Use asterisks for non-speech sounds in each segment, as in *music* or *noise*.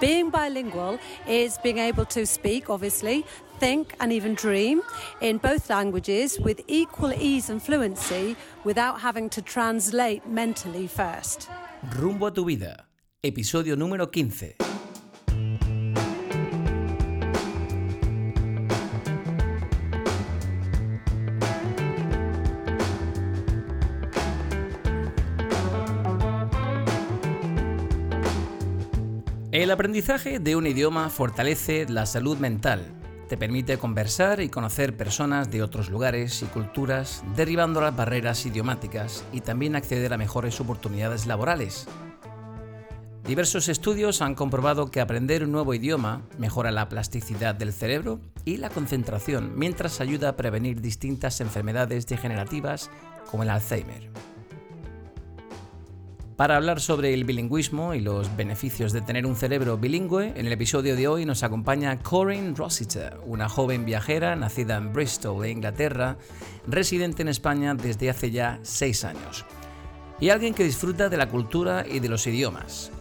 Being bilingual is being able to speak, obviously, think, and even dream in both languages with equal ease and fluency without having to translate mentally first. Rumbo a tu vida, episodio número 15. El aprendizaje de un idioma fortalece la salud mental, te permite conversar y conocer personas de otros lugares y culturas, derribando las barreras idiomáticas y también acceder a mejores oportunidades laborales. Diversos estudios han comprobado que aprender un nuevo idioma mejora la plasticidad del cerebro y la concentración, mientras ayuda a prevenir distintas enfermedades degenerativas como el Alzheimer. Para hablar sobre el bilingüismo y los beneficios de tener un cerebro bilingüe, en el episodio de hoy nos acompaña Corinne Rossiter, una joven viajera nacida en Bristol, Inglaterra, residente en España desde hace ya seis años, y alguien que disfruta de la cultura y de los idiomas.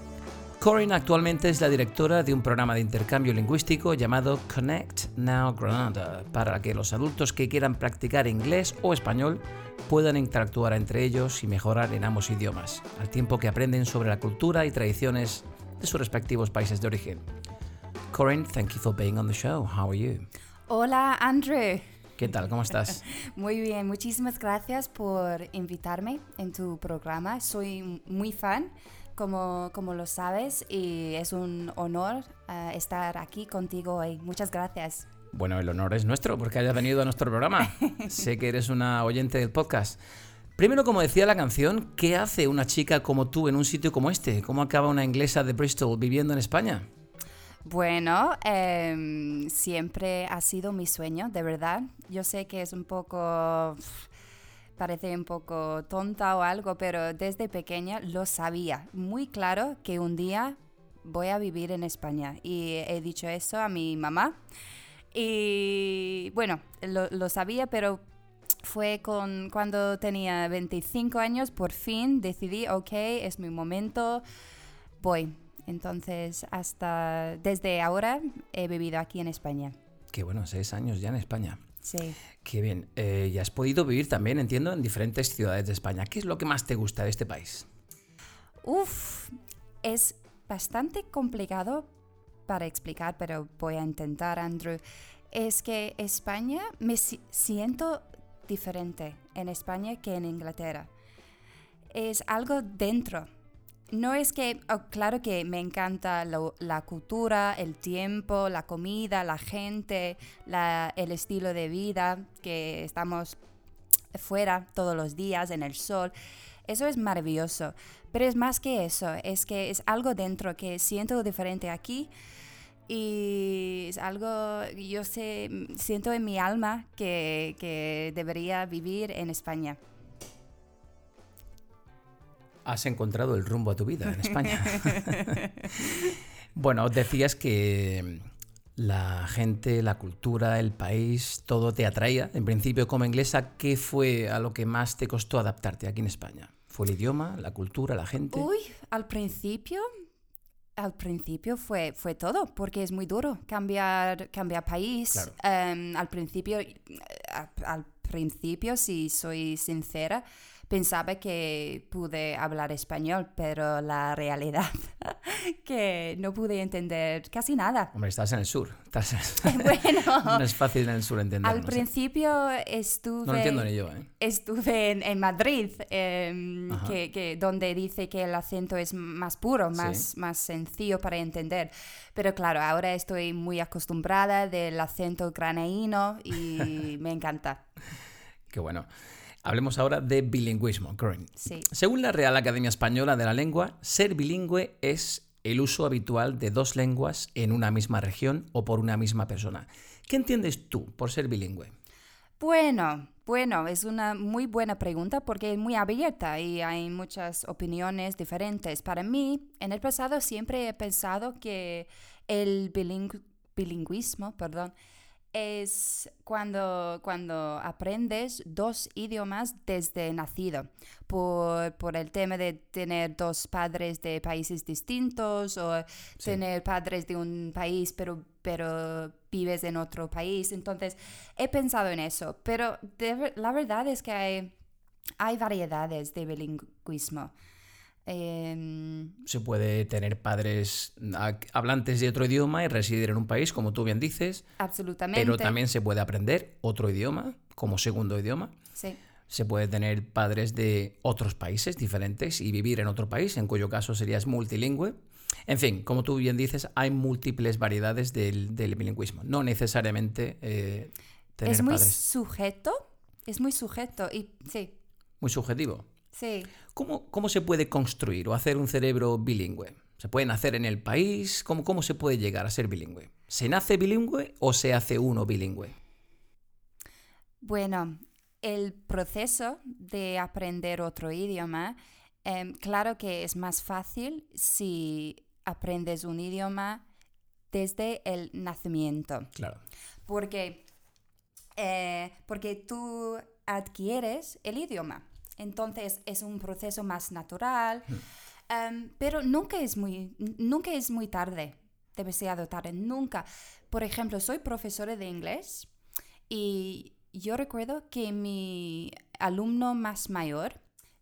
Corinne actualmente es la directora de un programa de intercambio lingüístico llamado Connect Now Granada, para que los adultos que quieran practicar inglés o español puedan interactuar entre ellos y mejorar en ambos idiomas, al tiempo que aprenden sobre la cultura y tradiciones de sus respectivos países de origen. Corinne, thank you for being on the show. How are you? Hola, Andrew. ¿Qué tal? ¿Cómo estás? *laughs* Muy bien, muchísimas gracias por invitarme en tu programa. Soy muy fan, como, como lo sabes, y es un honor uh, estar aquí contigo hoy. Muchas gracias. Bueno, el honor es nuestro porque hayas venido a nuestro programa. *laughs* sé que eres una oyente del podcast. Primero, como decía la canción, ¿qué hace una chica como tú en un sitio como este? ¿Cómo acaba una inglesa de Bristol viviendo en España? Bueno, eh, siempre ha sido mi sueño, de verdad. Yo sé que es un poco, parece un poco tonta o algo, pero desde pequeña lo sabía muy claro que un día voy a vivir en España. Y he dicho eso a mi mamá. Y bueno, lo, lo sabía, pero fue con, cuando tenía 25 años, por fin decidí, ok, es mi momento, voy. Entonces, hasta desde ahora he vivido aquí en España. Qué bueno, seis años ya en España. Sí. Qué bien. Eh, y has podido vivir también, entiendo, en diferentes ciudades de España. ¿Qué es lo que más te gusta de este país? Uf, es bastante complicado para explicar, pero voy a intentar, Andrew. Es que España me si siento diferente en España que en Inglaterra. Es algo dentro. No es que, oh, claro que me encanta la cultura, el tiempo, la comida, la gente, la, el estilo de vida, que estamos fuera todos los días en el sol. Eso es maravilloso. Pero es más que eso, es que es algo dentro que siento diferente aquí y es algo yo sé, siento en mi alma que, que debería vivir en España. Has encontrado el rumbo a tu vida en España. *laughs* bueno, decías que la gente, la cultura, el país, todo te atraía. En principio, como inglesa, ¿qué fue a lo que más te costó adaptarte aquí en España? ¿Fue el idioma, la cultura, la gente? Uy, al principio al principio fue, fue todo, porque es muy duro cambiar, cambiar país. Claro. Um, al principio, al principio, si soy sincera, pensaba que pude hablar español, pero la realidad *laughs* que no pude entender casi nada. Hombre, estás en el sur. Estás... *laughs* *laughs* bueno, no es fácil en el sur entender. Al principio estuve. No lo entiendo ni yo, ¿eh? Estuve en, en Madrid, eh, que, que, donde dice que el acento es más puro, más, Sí. más sencillo para entender. Pero claro, ahora estoy muy acostumbrada del acento granaíno y me encanta. Qué bueno. Hablemos ahora de bilingüismo, Corinne. Sí. Según la Real Academia Española de la Lengua, ser bilingüe es el uso habitual de dos lenguas en una misma región o por una misma persona. ¿Qué entiendes tú por ser bilingüe? Bueno, bueno, es una muy buena pregunta porque es muy abierta y hay muchas opiniones diferentes. Para mí, en el pasado siempre he pensado que el biling- bilingüismo, perdón, es cuando, cuando aprendes dos idiomas desde nacido, por, por, el tema de tener dos padres de países distintos o tener padres de un país pero, pero vives en otro país. Entonces, he pensado en eso, pero la verdad es que hay, hay variedades de bilingüismo. Em, Se puede tener padres hablantes de otro idioma y residir en un país, como tú bien dices. Absolutamente. Pero también se puede aprender otro idioma como segundo idioma. Sí. Se puede tener padres de otros países diferentes y vivir en otro país, en cuyo caso serías multilingüe. En fin, como tú bien dices, hay múltiples variedades del, bilingüismo. No necesariamente eh, tener Es muy sujeto, es muy sujeto y sí. Muy subjetivo. Sí. ¿Cómo, se puede construir o hacer un cerebro bilingüe? ¿Se puede nacer en el país? ¿Cómo, ¿Cómo se puede llegar a ser bilingüe? ¿Se nace bilingüe o se hace uno bilingüe? Bueno, el proceso de aprender otro idioma, em, claro que es más fácil si aprendes un idioma desde el nacimiento. Claro. Porque, eh, porque tú adquieres el idioma. Entonces es un proceso más natural, em, pero nunca es, muy, nunca es muy tarde, demasiado tarde, nunca. Por ejemplo, soy profesora de inglés y yo recuerdo que mi alumno más mayor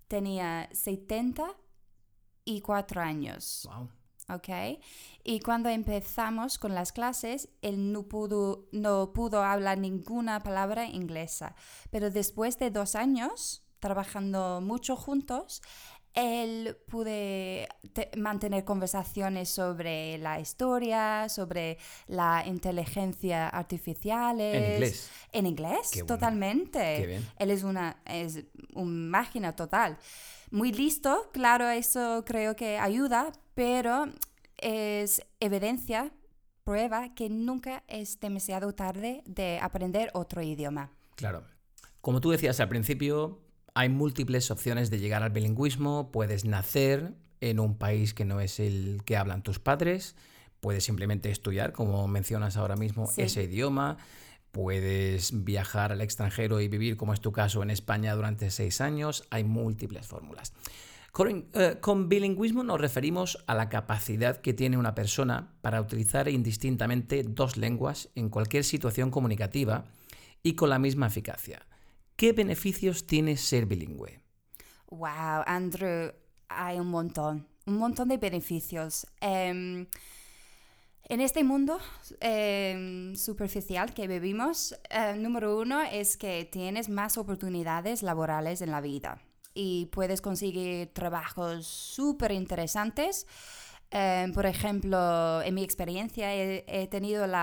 tenía 74 años. Wow. ¿ok? Y cuando empezamos con las clases, él no pudo, no pudo hablar ninguna palabra inglesa. Pero después de dos años, trabajando mucho juntos, él pude mantener conversaciones sobre la historia, sobre la inteligencia artificial. En inglés. En inglés, totalmente. Él es una, es una máquina total. Muy listo, claro, eso creo que ayuda, pero es evidencia, prueba que nunca es demasiado tarde de aprender otro idioma. Claro. Como tú decías al principio, hay múltiples opciones de llegar al bilingüismo. Puedes nacer en un país que no es el que hablan tus padres. Puedes simplemente estudiar, como mencionas ahora mismo, ese idioma. Puedes viajar al extranjero y vivir, como es tu caso, en España durante seis años. Hay múltiples fórmulas. Con, eh, con, bilingüismo nos referimos a la capacidad que tiene una persona para utilizar indistintamente dos lenguas en cualquier situación comunicativa y con la misma eficacia. ¿Qué beneficios tiene ser bilingüe? Wow, Andrew, hay un montón, un montón de beneficios. Em, en este mundo em, superficial que vivimos, eh, número uno es que tienes más oportunidades laborales en la vida y puedes conseguir trabajos súper interesantes. Em, por ejemplo, en mi experiencia he, tenido el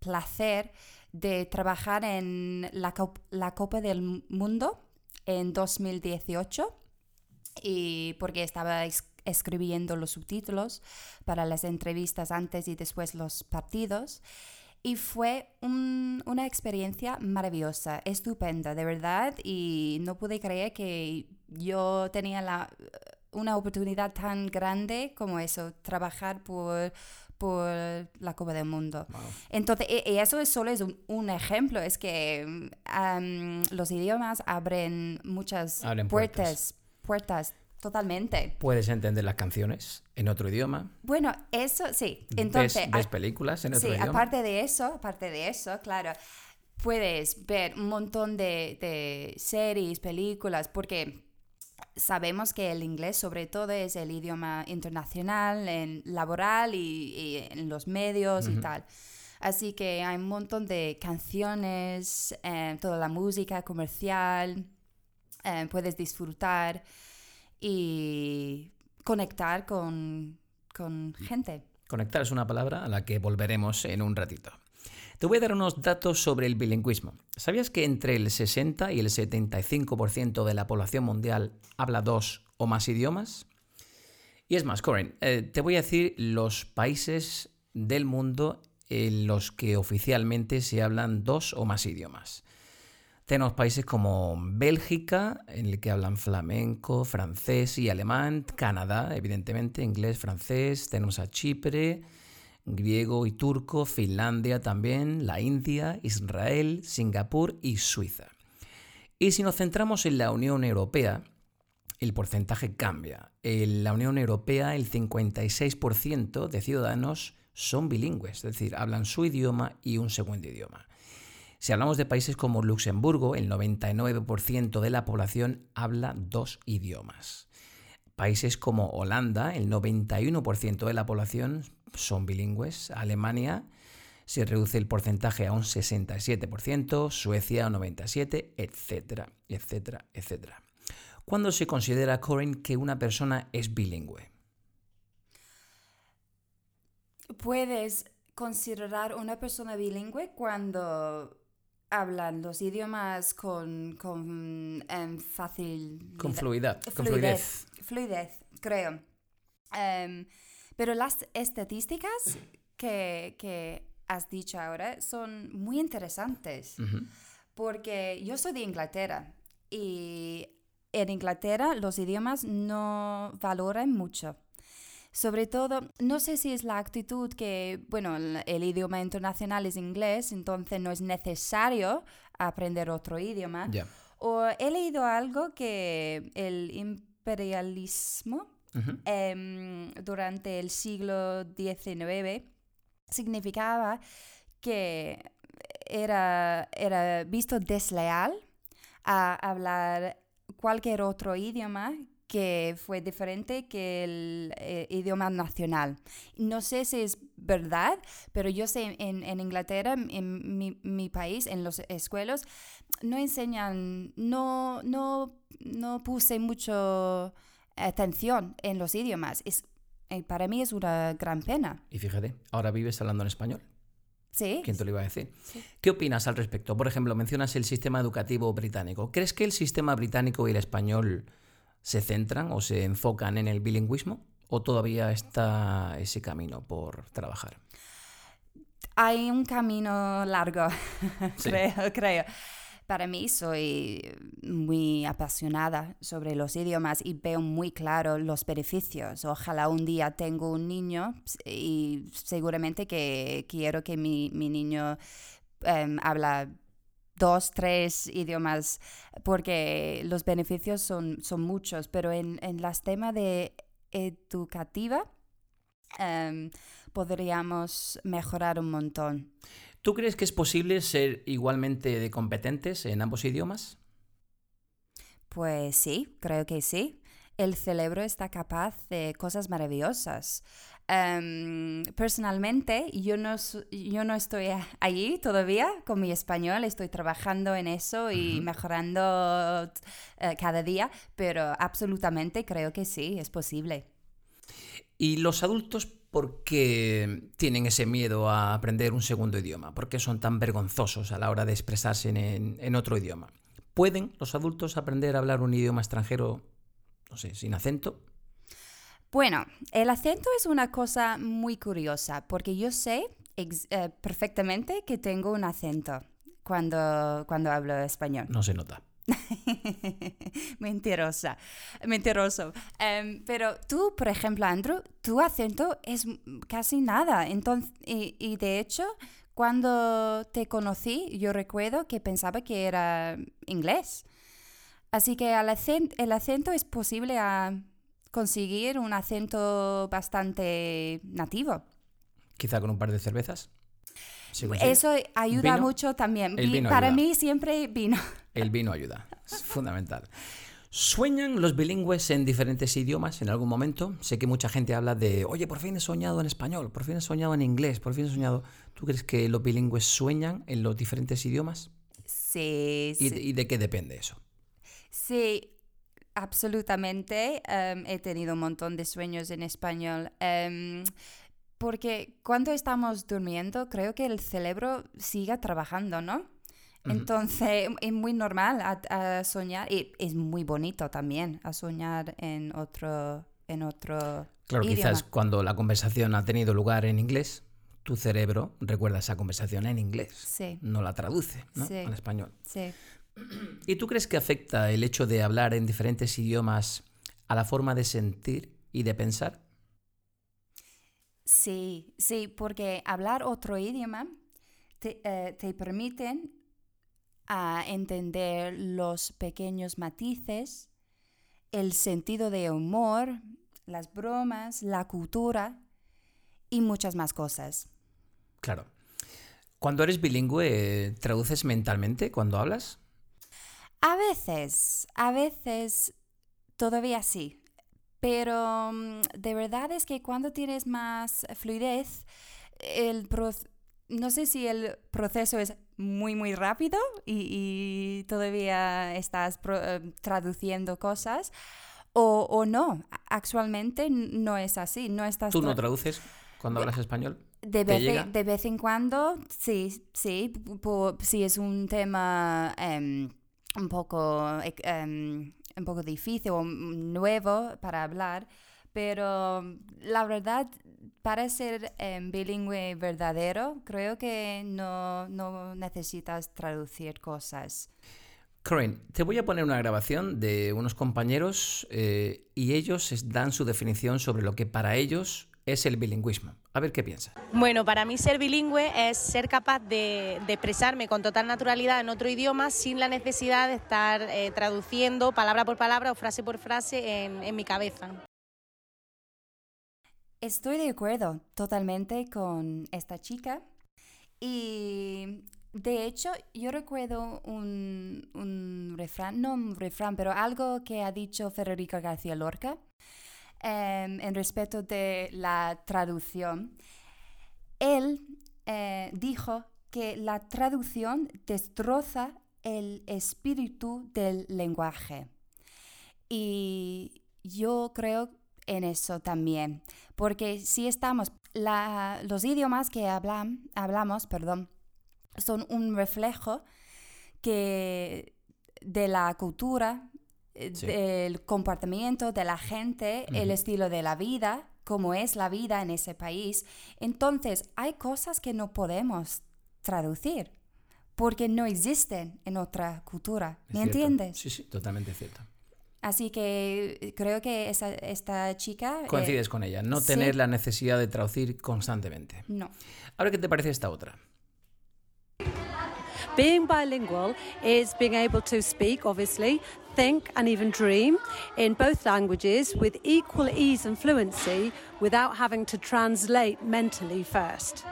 placer de trabajar en la, la Copa del Mundo en 2018 y porque estaba escribiendo los subtítulos para las entrevistas antes y después los partidos. Y fue una experiencia maravillosa, estupenda, de verdad. Y no pude creer que yo tenía la, una oportunidad tan grande como eso, trabajar por por la Copa del Mundo. Entonces, y, eso es solo es un, ejemplo, es que los idiomas abren muchas puertas, puertas, totalmente. Puedes entender las canciones en otro idioma. Bueno, eso sí. Entonces, ¿Ves, películas en otro sí, idioma? aparte de eso, aparte de eso, claro, puedes ver un montón de, de series, películas, porque sabemos que el inglés sobre todo es el idioma internacional, en laboral y, en los medios y tal. Así que hay un montón de canciones, eh, toda la música comercial, eh, puedes disfrutar y conectar con, con gente. Conectar es una palabra a la que volveremos en un ratito. Te voy a dar unos datos sobre el bilingüismo. ¿Sabías que entre el 60 y el 75% de la población mundial habla dos o más idiomas? Y es más, Corinne, eh, te voy a decir los países del mundo en los que oficialmente se hablan dos o más idiomas. Tenemos países como Bélgica, en el que hablan flamenco, francés y alemán, Canadá, evidentemente, inglés, francés, tenemos a Chipre, griego y turco, Finlandia también, la India, Israel, Singapur y Suiza. Y si nos centramos en la Unión Europea, el porcentaje cambia. En la Unión Europea el 56% de ciudadanos son bilingües, es decir, hablan su idioma y un segundo idioma. Si hablamos de países como Luxemburgo, el 99% de la población habla dos idiomas. Países como Holanda, el 91% de la población son bilingües. Alemania se reduce el porcentaje a un 67%, Suecia a un 97%, etcétera, etcétera, etcétera. ¿Cuándo se considera, Corinne, que una persona es bilingüe? Puedes considerar una persona bilingüe cuando hablan los idiomas con, con em, fácil... Con fluidez. Fluidez, fluidez creo. Em, pero las estadísticas que, has dicho ahora son muy interesantes. Porque yo soy de Inglaterra y en Inglaterra los idiomas no valoran mucho. Sobre todo, no sé si es la actitud que, bueno, el, idioma internacional es inglés, entonces no es necesario aprender otro idioma. O he leído algo que el imperialismo em, durante el siglo XIX significaba que era, era visto desleal a hablar cualquier otro idioma que fue diferente que el eh, idioma nacional. No sé si es verdad, pero yo sé en, en Inglaterra, en mi, mi, país, en las escuelas, no enseñan, no, no, no puse mucho atención en los idiomas. Es, eh, para mí es una gran pena. Y fíjate, ahora vives hablando en español. Sí. ¿Quién te lo iba a decir? ¿Qué opinas al respecto? Por ejemplo, mencionas el sistema educativo británico. ¿Crees que el sistema británico y el español se centran o se enfocan en el bilingüismo o todavía está ese camino por trabajar? Hay un camino largo, *laughs* creo, creo. Para mí soy muy apasionada sobre los idiomas y veo muy claro los beneficios. Ojalá un día tengo un niño y seguramente que quiero que mi, niño um, habla dos, tres idiomas, porque los beneficios son, son muchos, pero en, en las temas de educativa em, podríamos mejorar un montón. ¿Tú crees que es posible ser igualmente de competentes en ambos idiomas? Pues sí, creo que sí. El cerebro está capaz de cosas maravillosas. Em, personalmente, yo no, yo no estoy allí todavía con mi español, estoy trabajando en eso y mejorando eh, cada día, pero absolutamente creo que sí, es posible. ¿Y los adultos por qué tienen ese miedo a aprender un segundo idioma? ¿Por qué son tan vergonzosos a la hora de expresarse en, en otro idioma? ¿Pueden los adultos aprender a hablar un idioma extranjero, no sé, sin acento? Bueno, el acento es una cosa muy curiosa porque yo sé eh, perfectamente que tengo un acento cuando, cuando hablo español. No se nota. *laughs* Mentirosa, mentiroso. Em, pero tú, por ejemplo, Andrew, tu acento es casi nada. Entonces, y, de hecho, cuando te conocí, yo recuerdo que pensaba que era inglés. Así que el acento, el acento es posible a conseguir un acento bastante nativo. Quizá con un par de cervezas. Eso ayuda mucho también. Para mí siempre vino. El vino ayuda, es fundamental. ¿Sueñan los bilingües en diferentes idiomas en algún momento? Sé que mucha gente habla de, oye, por fin he soñado en español, por fin he soñado en inglés, por fin he soñado... ¿Tú crees que los bilingües sueñan en los diferentes idiomas? Sí, ¿Y, ¿Y de qué depende eso? Sí, Absolutamente. Em, he tenido un montón de sueños en español. Em, porque cuando estamos durmiendo, creo que el cerebro sigue trabajando, ¿no? Entonces es muy normal a, soñar y es muy bonito también a soñar en otro, en otro Claro, quizás cuando la conversación ha tenido lugar en inglés, tu cerebro recuerda esa conversación en inglés. Sí. No la traduce ¿no? al español. Sí. ¿Y tú crees que afecta el hecho de hablar en diferentes idiomas a la forma de sentir y de pensar? Sí, sí, porque hablar otro idioma te, eh, te permiten a entender los pequeños matices, el sentido de humor, las bromas, la cultura y muchas más cosas. Claro. Cuando eres bilingüe, ¿traduces mentalmente cuando hablas? A veces, a veces todavía sí, pero mm, de verdad es que cuando tienes más fluidez, el no sé si el proceso es muy, muy rápido y, todavía estás eh, traduciendo cosas o, o, no. Actualmente no es así. No estás ¿Tú no traduces cuando hablas español? De vez, de vez, en cuando, sí, sí. si es un tema em, un, poco, em, un poco difícil o nuevo para hablar, pero la verdad para ser em, bilingüe verdadero, creo que no, no necesitas traducir cosas. Corinne, te voy a poner una grabación de unos compañeros eh, y ellos dan su definición sobre lo que para ellos es el bilingüismo. A ver qué piensa. Bueno, para mí ser bilingüe es ser capaz de, expresarme con total naturalidad en otro idioma sin la necesidad de estar eh, traduciendo palabra por palabra o frase por frase en mi cabeza. Estoy de acuerdo totalmente con esta chica y de hecho yo recuerdo un, refrán, no un refrán, pero algo que ha dicho Federica García Lorca em, en respecto de la traducción. Él eh, dijo que la traducción destroza el espíritu del lenguaje. Y yo creo en eso también, porque si estamos, los idiomas que hablan, hablamos, perdón, son un reflejo que de la cultura, eh, del comportamiento de la gente, el estilo de la vida, cómo es la vida en ese país. Entonces, hay cosas que no podemos traducir porque no existen en otra cultura. ¿Me entiendes? Sí, sí, totalmente cierto. Así que eh, creo que esta chica... Eh, Coincides con ella, no tener la necesidad de traducir constantemente. No. Ahora, ¿qué te parece esta otra? Being bilingual is being able to speak, obviously, think and even dream in both languages with equal ease and fluency without having to translate mentally first.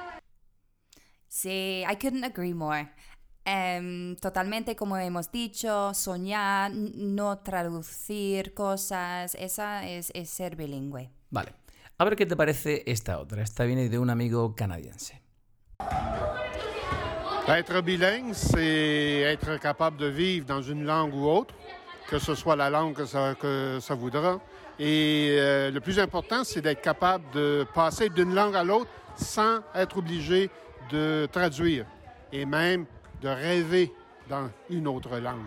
Sí, I couldn't agree more. Em, totalmente, como hemos dicho, soñar, no traducir cosas, esa es, ser bilingüe. Vale. A ver qué te parece esta otra. Esta viene de un amigo canadiense. Être bilingue, c'est être capable de vivre dans une langue ou autre, que ce soit la langue que ça, voudra. Et euh, le plus important, c'est d'être capable de passer d'une langue à l'autre sans être obligé de traduire. Et même de rêver dans une autre langue.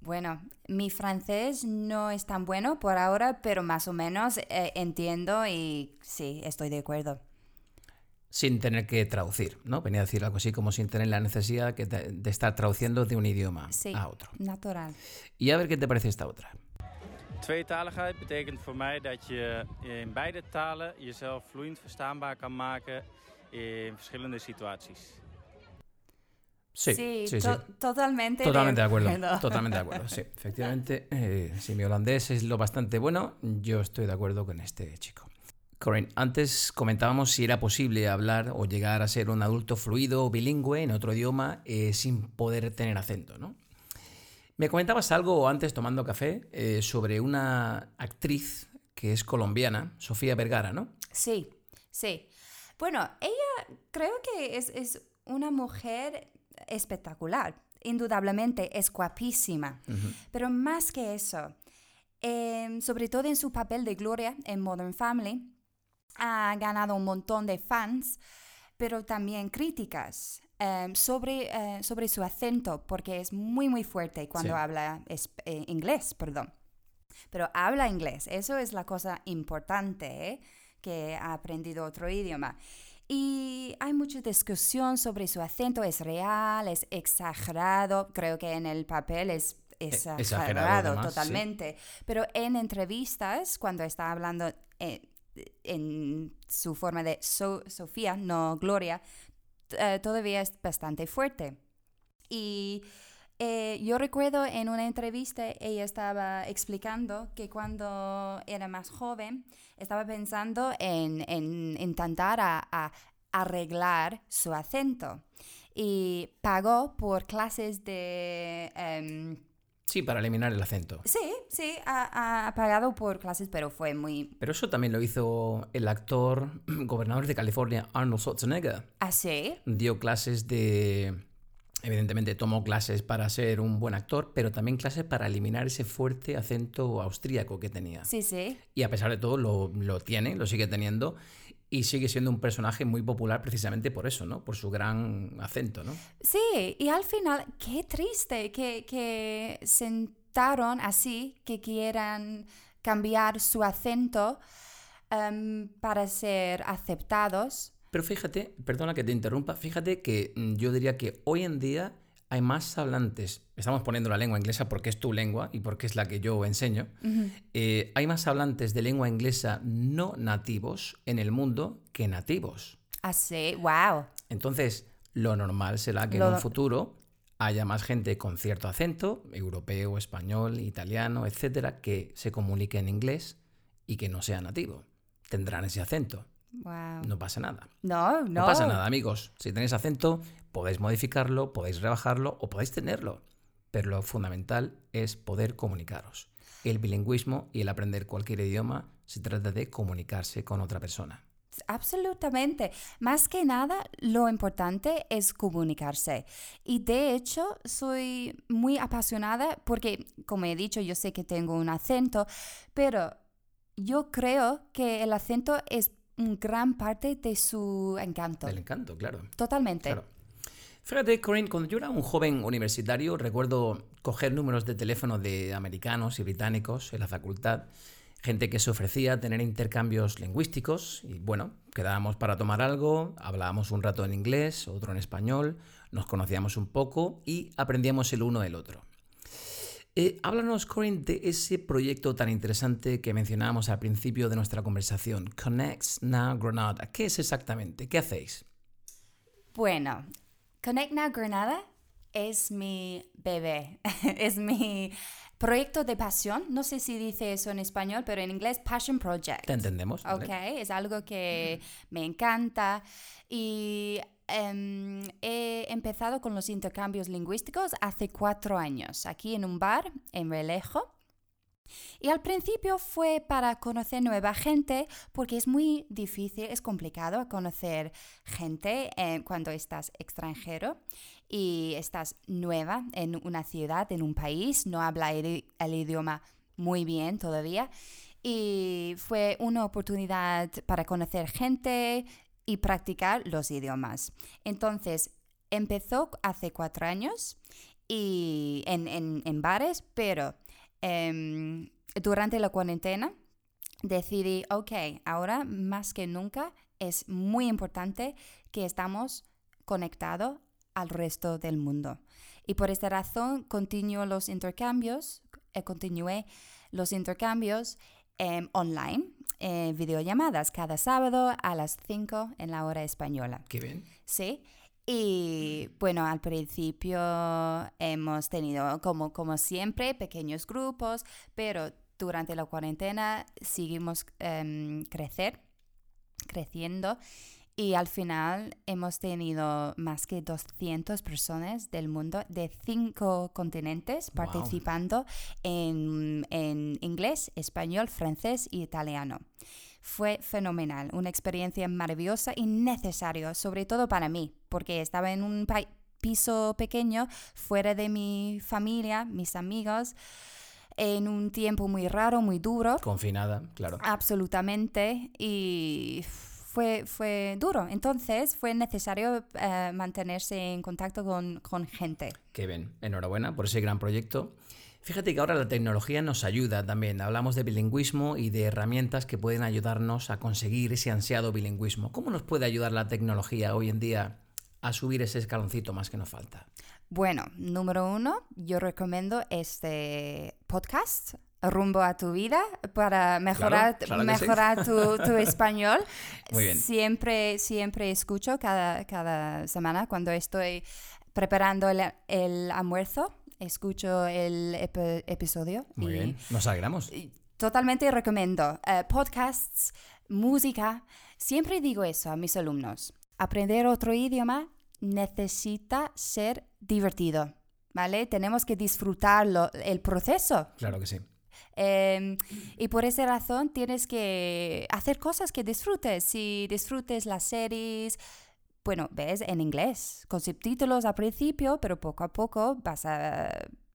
Bueno, mi francés no es tan bueno por ahora, pero más o menos eh, entiendo y sí, estoy de acuerdo. Sin tener que traducir, ¿no? Venía a decir algo así como sin tener la necesidad de, estar traduciendo de un idioma a otro. natural. Y a ver qué te parece esta otra. Tweetaligheid betekent voor mij dat je in beide talen jezelf vloeiend verstaanbaar kan maken in verschillende situaties. Sí, sí, totalmente. Totalmente de acuerdo. Totalmente de acuerdo, sí. Efectivamente, eh, si mi holandés es lo bastante bueno, yo estoy de acuerdo con este chico. Corinne, antes comentábamos si era posible hablar o llegar a ser un adulto fluido o bilingüe en otro idioma eh, sin poder tener acento, ¿no? Me comentabas algo antes tomando café eh, sobre una actriz que es colombiana, Sofía Vergara, ¿no? Sí, sí. Bueno, ella creo que es, es una mujer espectacular. Indudablemente es guapísima. Pero más que eso, em, sobre todo en su papel de Gloria en Modern Family, ha ganado un montón de fans, pero también críticas. Em, sobre, eh, sobre su acento, porque es muy, muy fuerte cuando habla eh, inglés, perdón. Pero habla inglés, eso es la cosa importante, ¿eh? que ha aprendido otro idioma. Y hay mucha discusión sobre su acento, es real, es exagerado, creo que en el papel es e, exagerado, totalmente. Pero en entrevistas, cuando está hablando eh, en su forma de So- Sofía, no Gloria, eh, todavía es bastante fuerte. Y eh, yo recuerdo en una entrevista ella estaba explicando que cuando era más joven estaba pensando en, en intentar a- a arreglar su acento y pagó por clases de... em, Sí, para eliminar el acento. sí, sí, ha, ha pagado por clases, pero fue muy Pero eso también lo hizo el actor *clears throat* gobernador de California, Arnold Schwarzenegger. así. Dio clases de... Evidentemente tomó clases para ser un buen actor, pero también clases para eliminar ese fuerte acento austríaco que tenía. Sí, sí. Y a pesar de todo lo, lo tiene, lo sigue teniendo y sigue siendo un personaje muy popular precisamente por eso, ¿no? Por su gran acento, ¿no? Sí, y al final, qué triste que, que sentaron así, que quieran cambiar su acento em, para ser aceptados. Pero fíjate, perdona que te interrumpa, fíjate que mm, yo diría que hoy en día hay más hablantes, estamos poniendo la lengua inglesa porque es tu lengua y porque es la que yo enseño, eh, hay más hablantes de lengua inglesa no nativos en el mundo que nativos. Así, wow. Entonces, lo normal será que Lo- en un futuro haya más gente con cierto acento, europeo, español, italiano, etcétera, que se comunique en inglés y que no sea nativo. Tendrán ese acento. Wow. No pasa nada. No, no. No pasa nada, amigos. Si tenéis acento, podéis modificarlo, podéis rebajarlo o podéis tenerlo. Pero lo fundamental es poder comunicaros. El bilingüismo y el aprender cualquier idioma se trata de comunicarse con otra persona. Absolutamente. Más que nada, lo importante es comunicarse. Y de hecho, soy muy apasionada porque, como he dicho, yo sé que tengo un acento, pero yo creo que el acento es gran parte de su encanto. Del encanto, claro. Totalmente. Claro. Fíjate, Corinne, cuando yo era un joven universitario, recuerdo coger números de teléfono de americanos y británicos en la facultad, gente que se ofrecía a tener intercambios lingüísticos y bueno, quedábamos para tomar algo, hablábamos un rato en inglés, otro en español, nos conocíamos un poco y aprendíamos el uno del otro. Eh, háblanos, Corinne, de ese proyecto tan interesante que mencionábamos al principio de nuestra conversación, Connects Now Granada. ¿Qué es exactamente? ¿Qué hacéis? Bueno, Connect Now Granada es mi bebé, *laughs* es mi proyecto de pasión. No sé si dice eso en español, pero en inglés Passion Project. Te entendemos. ¿vale? Ok, es algo que me encanta y em, he empezado con los intercambios lingüísticos hace cuatro años, aquí en un bar en Relejo. Y al principio fue para conocer nueva gente, porque es muy difícil, es complicado conocer gente eh, cuando estás extranjero y estás nueva en una ciudad, en un país, no habla el, el idioma muy bien todavía. Y fue una oportunidad para conocer gente y practicar los idiomas. Entonces, empezó hace cuatro años y en, en- en bares, pero em, durante la cuarentena decidí, ok, ahora más que nunca es muy importante que estamos conectados al resto del mundo. Y por esta razón continuo los intercambios, eh, continué los intercambios em, online, eh, videollamadas cada sábado a las 5 en la hora española. Qué bien. Sí. Y bueno, al principio hemos tenido, como, como siempre, pequeños grupos, pero durante la cuarentena seguimos em, crecer, creciendo. Y al final hemos tenido más que 200 personas del mundo de cinco continentes Wow. participando en, en inglés, español, francés y italiano. Fue fenomenal, una experiencia maravillosa y necesaria, sobre todo para mí, porque estaba en un piso pequeño, fuera de mi familia, mis amigos, en un tiempo muy raro, muy duro, Confinada, claro. absolutamente, y fue, fue duro. Entonces fue necesario eh, mantenerse en contacto con, con gente. Qué bien. Enhorabuena por ese gran proyecto. Fíjate que ahora la tecnología nos ayuda también. Hablamos de bilingüismo y de herramientas que pueden ayudarnos a conseguir ese ansiado bilingüismo. ¿Cómo nos puede ayudar la tecnología hoy en día a subir ese escaloncito más que nos falta? Bueno, número uno, yo recomiendo este podcast, rumbo a tu vida para mejorar, claro que sí. mejorar tu, tu *laughs* español. Muy bien. Siempre, siempre escucho cada, cada semana cuando estoy preparando el, el almuerzo, escucho el epi- episodio. Muy y- bien, nos alegramos. Totalmente recomiendo. Eh, podcasts, música. Siempre digo eso a mis alumnos. Aprender otro idioma necesita ser divertido, ¿vale? Tenemos que disfrutarlo, el proceso. Claro que sí. Eh, y por esa razón tienes que hacer cosas que disfrutes. Si disfrutes las series, bueno, ves en inglés, con subtítulos al principio, pero poco a poco vas a,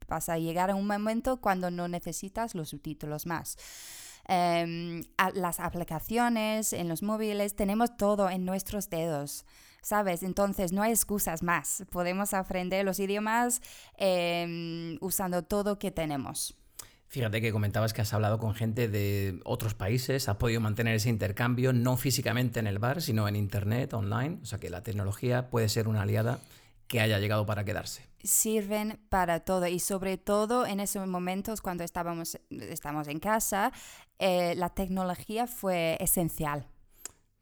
vas a llegar a un momento cuando no necesitas los subtítulos más. Em, a- las aplicaciones en los móviles, tenemos todo en nuestros dedos. ¿Sabes? Entonces no hay excusas más. Podemos aprender los idiomas em, usando todo que tenemos. Fíjate que comentabas que has hablado con gente de otros países, has podido mantener ese intercambio no físicamente en el bar, sino en internet, online. O sea que la tecnología puede ser una aliada que haya llegado para quedarse. sirven para todo y sobre todo en esos momentos cuando estábamos estamos en casa, eh, la tecnología fue esencial.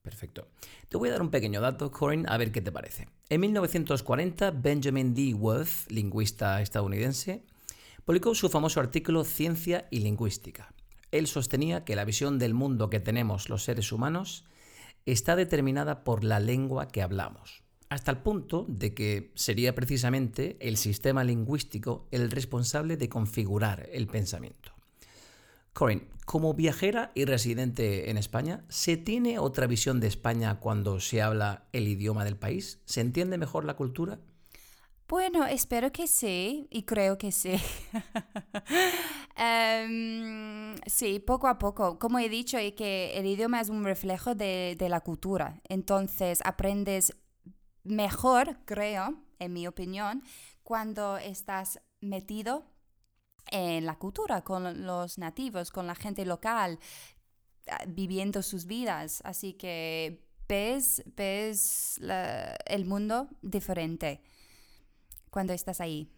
Perfecto. Te voy a dar un pequeño dato, Corinne, a ver qué te parece. En 1940, Benjamin D. Worth, lingüista estadounidense, publicó su famoso artículo Ciencia y Lingüística. Él sostenía que la visión del mundo que tenemos los seres humanos está determinada por la lengua que hablamos, hasta el punto de que sería precisamente el sistema lingüístico el responsable de configurar el pensamiento. Corinne, como viajera y residente en España, ¿se tiene otra visión de España cuando se habla el idioma del país? ¿Se entiende mejor la cultura? Bueno, espero que sí y creo que sí. *laughs* Em, sí, poco a poco. Como he dicho, y que el idioma es un reflejo de, la cultura. Entonces aprendes mejor, creo, en mi opinión, cuando estás metido en la cultura, con los nativos, con la gente local, ah, viviendo sus vidas. Así que ves, ves el mundo diferente cuando estás ahí.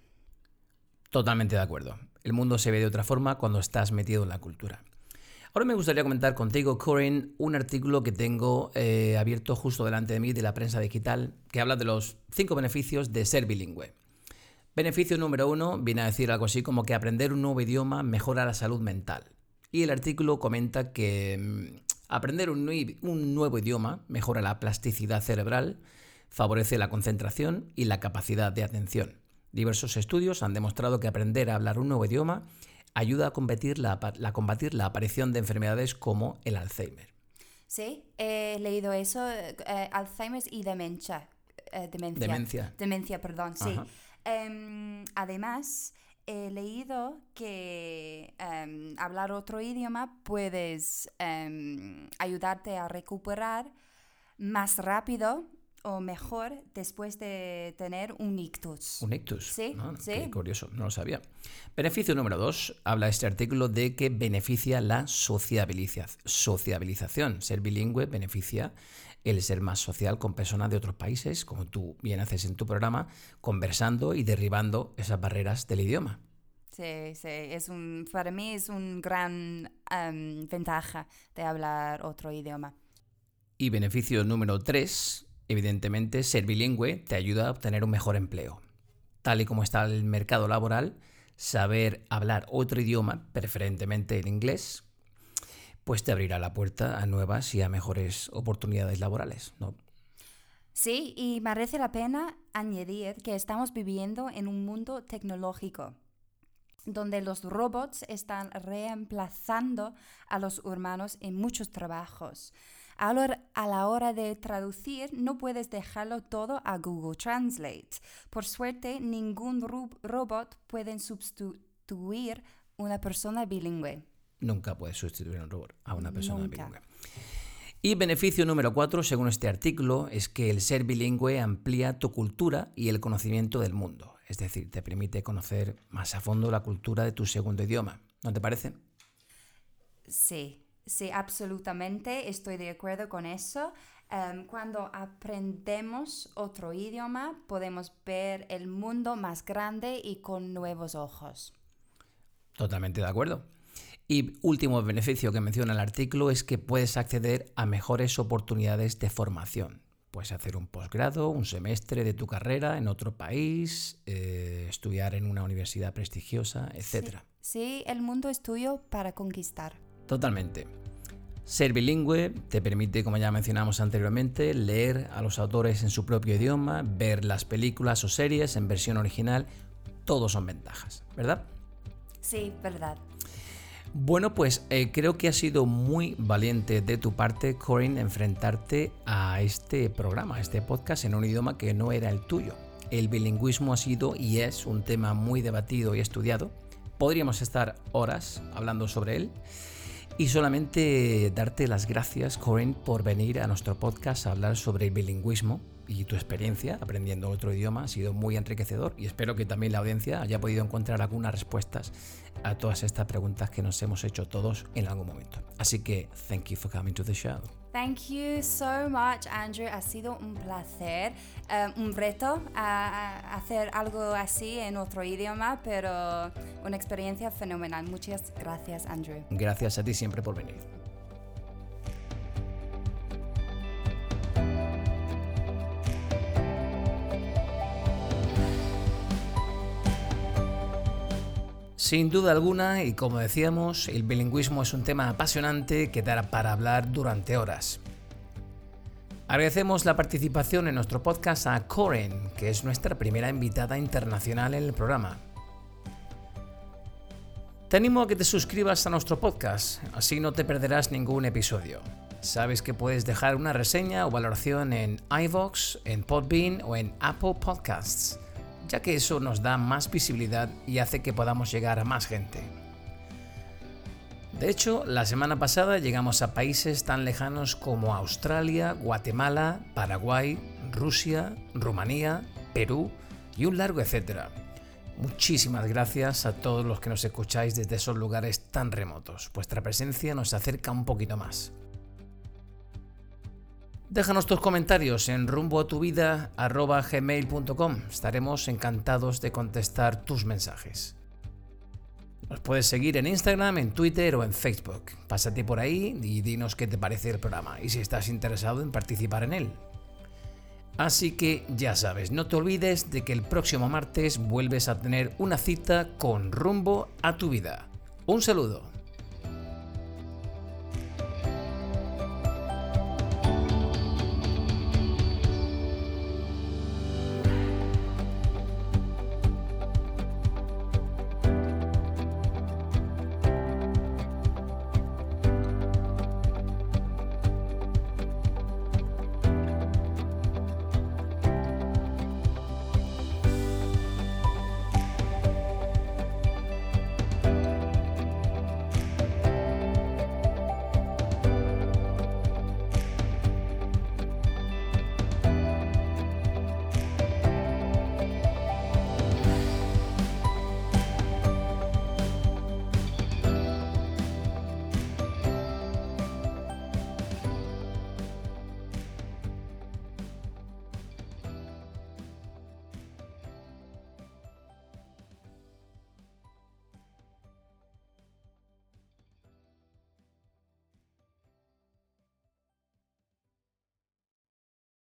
Totalmente de acuerdo. El mundo se ve de otra forma cuando estás metido en la cultura. Ahora me gustaría comentar contigo, Corinne, un artículo que tengo eh, abierto justo delante de mí de la prensa digital que habla de los cinco beneficios de ser bilingüe. Beneficio número uno viene a decir algo así como que aprender un nuevo idioma mejora la salud mental. Y el artículo comenta que mm, aprender un nuevo idioma mejora la plasticidad cerebral, favorece la concentración y la capacidad de atención. Diversos estudios han demostrado que aprender a hablar un nuevo idioma ayuda a combatir la, combatir aparición de enfermedades como el Alzheimer. Sí, he leído eso, eh, eh, Alzheimer y demencia. eh, demencia. Demencia. Demencia, perdón, sí. Em, además, he leído que em, hablar otro idioma puedes em, ayudarte a recuperar más rápido o mejor después de tener un ictus. Un ictus. Sí, sí. Qué curioso, no lo sabía. Beneficio número dos, habla este artículo de que beneficia la sociabiliza- sociabilización. Ser bilingüe beneficia el ser más social con personas de otros países, como tú bien haces en tu programa, conversando y derribando esas barreras del idioma. Sí, sí, es un, para mí es un gran em, ventaja de hablar otro idioma. Y beneficio número 3, evidentemente, ser bilingüe te ayuda a obtener un mejor empleo. Tal y como está el mercado laboral, saber hablar otro idioma, preferentemente el inglés, pues te abrirá la puerta a nuevas y a mejores oportunidades laborales. ¿no? Sí, y merece la pena añadir que estamos viviendo en un mundo tecnológico donde los robots están reemplazando a los humanos en muchos trabajos. A la hora- de traducir, no puedes dejarlo todo a Google Translate. Por suerte, ningún robot puede sustituir una persona bilingüe. Nunca puedes sustituir a un robot, a una persona Nunca. bilingüe. Y beneficio número 4, según este artículo, es que el ser bilingüe amplía tu cultura y el conocimiento del mundo. Es decir, te permite conocer más a fondo la cultura de tu segundo idioma. ¿No te parece? Sí, sí, absolutamente, estoy de acuerdo con eso. Em, cuando aprendemos otro idioma, podemos ver el mundo más grande y con nuevos ojos. Totalmente de acuerdo. Y último beneficio que menciona el artículo es que puedes acceder a mejores oportunidades de formación. Puedes hacer un posgrado, un semestre de tu carrera en otro país, eh, estudiar en una universidad prestigiosa, etc. Sí, el mundo es tuyo para conquistar. Totalmente. Ser bilingüe te permite, como ya mencionamos anteriormente, leer a los autores en su propio idioma, ver las películas o series en versión original. Todos son ventajas, ¿verdad? Sí, verdad. Bueno, pues eh, creo que ha sido muy valiente de tu parte, Corinne, enfrentarte a este programa, a este podcast en un idioma que no era el tuyo. El bilingüismo ha sido y es un tema muy debatido y estudiado. Podríamos estar horas hablando sobre él. Y solamente darte las gracias, Corinne, por venir a nuestro podcast a hablar sobre el bilingüismo y tu experiencia aprendiendo otro idioma ha sido muy enriquecedor y espero que también la audiencia haya podido encontrar algunas respuestas a todas estas preguntas que nos hemos hecho todos en algún momento. Así que, thank you for coming to the show. Thank you so much, Andrew. Ha sido un placer, eh, un reto a, hacer algo así en otro idioma, pero una experiencia fenomenal. Muchas gracias, Andrew. Gracias a ti siempre por venir. Sin duda alguna, y como decíamos, el bilingüismo es un tema apasionante que dará para hablar durante horas. Agradecemos la participación en nuestro podcast a Coren, que es nuestra primera invitada internacional en el programa. Te animo a que te suscribas a nuestro podcast, así no te perderás ningún episodio. Sabes que puedes dejar una reseña o valoración en iVoox, en Podbean o en Apple Podcasts ya que eso nos da más visibilidad y hace que podamos llegar a más gente. De hecho, la semana pasada llegamos a países tan lejanos como Australia, Guatemala, Paraguay, Rusia, Rumanía, Perú y un largo etcétera. Muchísimas gracias a todos los que nos escucháis desde esos lugares tan remotos. Vuestra presencia nos acerca un poquito más. Déjanos tus comentarios en rumboatuvida.gmail.com. Estaremos encantados de contestar tus mensajes. Nos puedes seguir en Instagram, en Twitter o en Facebook. Pásate por ahí y dinos qué te parece el programa y si estás interesado en participar en él. Así que ya sabes, no te olvides de que el próximo martes vuelves a tener una cita con rumbo a tu vida. Un saludo.